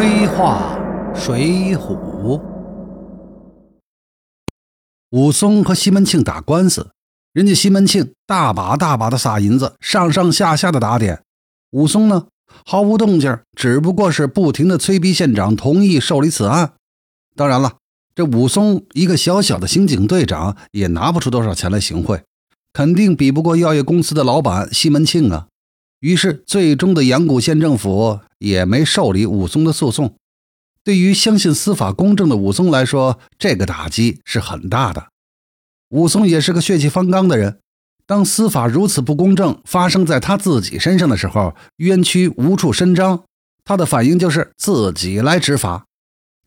黑话水浒。武松和西门庆打官司，人家西门庆大把大把的撒银子，上上下下的打点。武松呢，毫无动静，只不过是不停的催逼县长同意受理此案。当然了，这武松一个小小的刑警队长，也拿不出多少钱来行贿，肯定比不过药业公司的老板西门庆啊。于是，最终的阳谷县政府。也没受理武松的诉讼。对于相信司法公正的武松来说，这个打击是很大的。武松也是个血气方刚的人，当司法如此不公正发生在他自己身上的时候，冤屈无处伸张，他的反应就是自己来执法。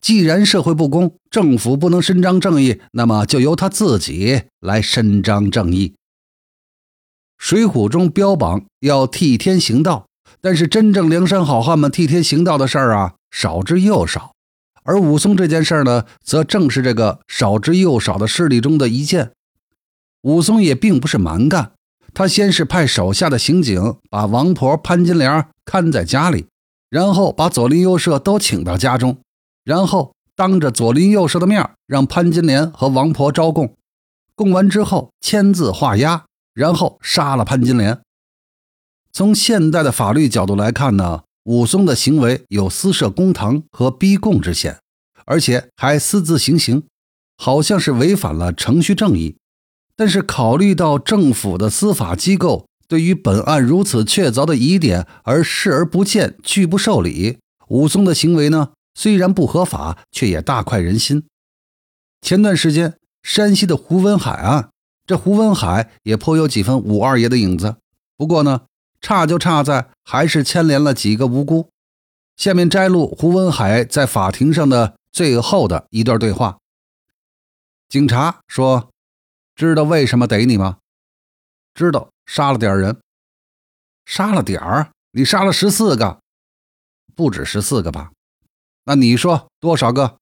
既然社会不公，政府不能伸张正义，那么就由他自己来伸张正义。水浒中标榜要替天行道。但是真正梁山好汉们替天行道的事儿啊，少之又少。而武松这件事儿呢，则正是这个少之又少的势力中的一件。武松也并不是蛮干，他先是派手下的刑警把王婆潘金莲看在家里，然后把左邻右舍都请到家中，然后当着左邻右舍的面让潘金莲和王婆招供，供完之后签字画押，然后杀了潘金莲。从现代的法律角度来看呢，武松的行为有私设公堂和逼供之嫌，而且还私自行刑，好像是违反了程序正义。但是考虑到政府的司法机构对于本案如此确凿的疑点而视而不见、拒不受理，武松的行为呢，虽然不合法，却也大快人心。前段时间山西的胡文海案，这胡文海也颇有几分武二爷的影子，不过呢。差就差在还是牵连了几个无辜。下面摘录胡文海在法庭上的最后的一段对话。警察说：“知道为什么逮你吗？知道，杀了点人。杀了点儿？你杀了十四个，不止十四个吧？那你说多少个？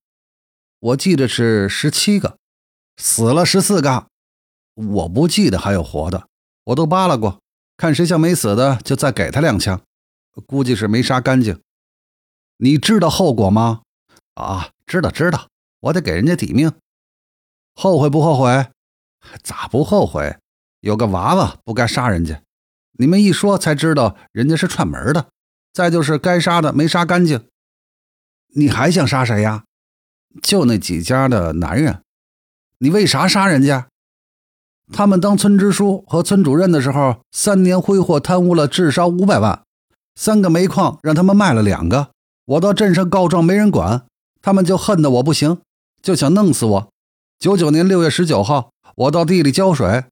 我记得是十七个，死了十四个。我不记得还有活的，我都扒拉过。”看谁像没死的，就再给他两枪。估计是没杀干净。你知道后果吗？啊，知道知道。我得给人家抵命。后悔不后悔？咋不后悔？有个娃娃不该杀人家。你们一说才知道人家是串门的。再就是该杀的没杀干净。你还想杀谁呀？就那几家的男人。你为啥杀人家？他们当村支书和村主任的时候，三年挥霍贪污了至少五百万。三个煤矿让他们卖了两个，我到镇上告状没人管，他们就恨得我不行，就想弄死我。九九年六月十九号，我到地里浇水，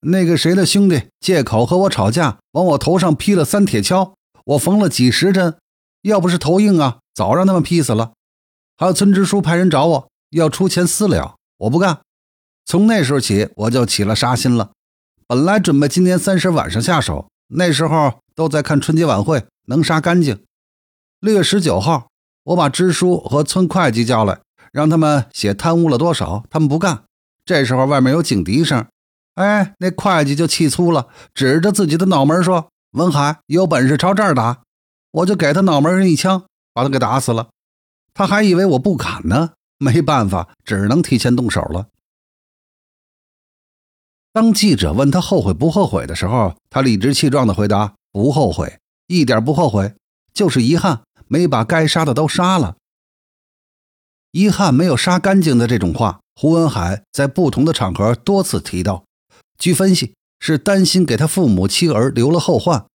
那个谁的兄弟借口和我吵架，往我头上劈了三铁锹，我缝了几十针，要不是头硬啊，早让他们劈死了。还有村支书派人找我要出钱私了，我不干。从那时候起，我就起了杀心了。本来准备今年三十晚上下手，那时候都在看春节晚会，能杀干净。六月十九号，我把支书和村会计叫来，让他们写贪污了多少，他们不干。这时候外面有警笛声，哎，那会计就气粗了，指着自己的脑门说：“文海，有本事朝这儿打！”我就给他脑门上一枪，把他给打死了。他还以为我不敢呢，没办法，只能提前动手了。当记者问他后悔不后悔的时候，他理直气壮地回答：“不后悔，一点不后悔，就是遗憾没把该杀的都杀了。遗憾没有杀干净的这种话，胡文海在不同的场合多次提到。据分析，是担心给他父母妻儿留了后患。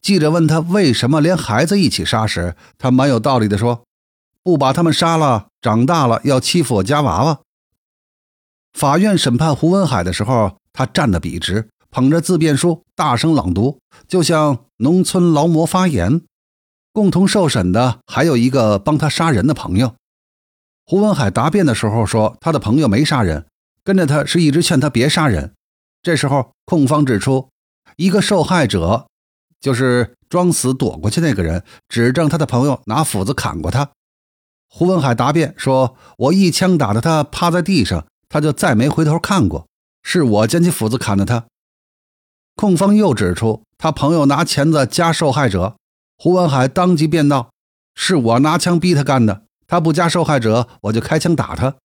记者问他为什么连孩子一起杀时，他蛮有道理地说：不把他们杀了，长大了要欺负我家娃娃。法院审判胡文海的时候。他站得笔直，捧着自辩书，大声朗读，就像农村劳模发言。共同受审的还有一个帮他杀人的朋友。胡文海答辩的时候说，他的朋友没杀人，跟着他是一直劝他别杀人。这时候，控方指出，一个受害者，就是装死躲过去那个人，指证他的朋友拿斧子砍过他。胡文海答辩说：“我一枪打得他趴在地上，他就再没回头看过。”是我捡起斧子砍的他。控方又指出，他朋友拿钳子夹受害者。胡文海当即辩道：“是我拿枪逼他干的，他不夹受害者，我就开枪打他。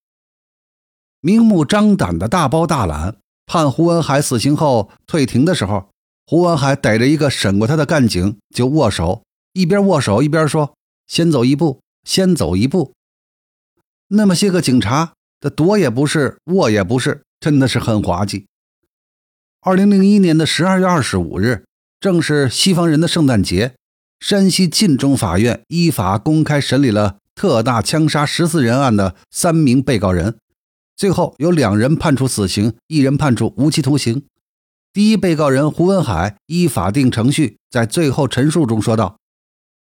明目张胆的大包大揽，判胡文海死刑后退庭的时候，胡文海逮着一个审过他的干警就握手，一边握手一边说：“先走一步，先走一步。”那么些个警察，他躲也不是，握也不是，真的是很滑稽。二零零一年的十二月二十五日，正是西方人的圣诞节。山西晋中法院依法公开审理了特大枪杀十四人案的三名被告人，最后有两人判处死刑，一人判处无期徒刑。第一被告人胡文海依法定程序在最后陈述中说道：“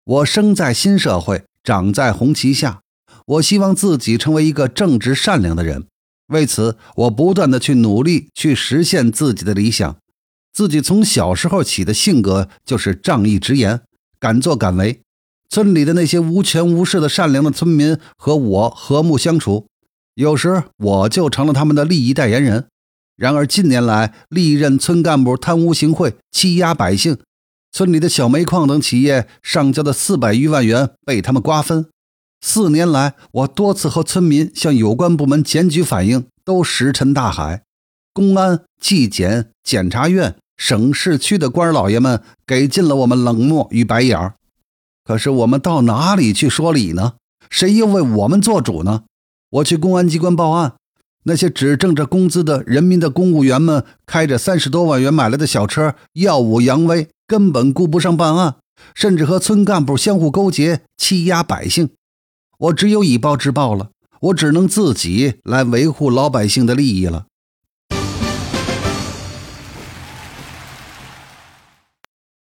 我生在新社会，长在红旗下，我希望自己成为一个正直善良的人。为此，我不断的去努力，去实现自己的理想。自己从小时候起的性格就是仗义直言。”敢作敢为，村里的那些无权无势的善良的村民和我和睦相处，有时我就成了他们的利益代言人。然而近年来，历任村干部贪污行贿，欺压百姓，村里的小煤矿等企业上交的四百余万元被他们瓜分。四年来，我多次和村民向有关部门检举反映，都石沉大海。公安、纪检、检察院。省市区的官老爷们给尽了我们冷漠与白眼儿，可是我们到哪里去说理呢？谁又为我们做主呢？我去公安机关报案，那些只挣着工资的人民的公务员们开着三十多万元买来的小车，耀武扬威，根本顾不上办案，甚至和村干部相互勾结，欺压百姓。我只有以暴制暴了，我只能自己来维护老百姓的利益了。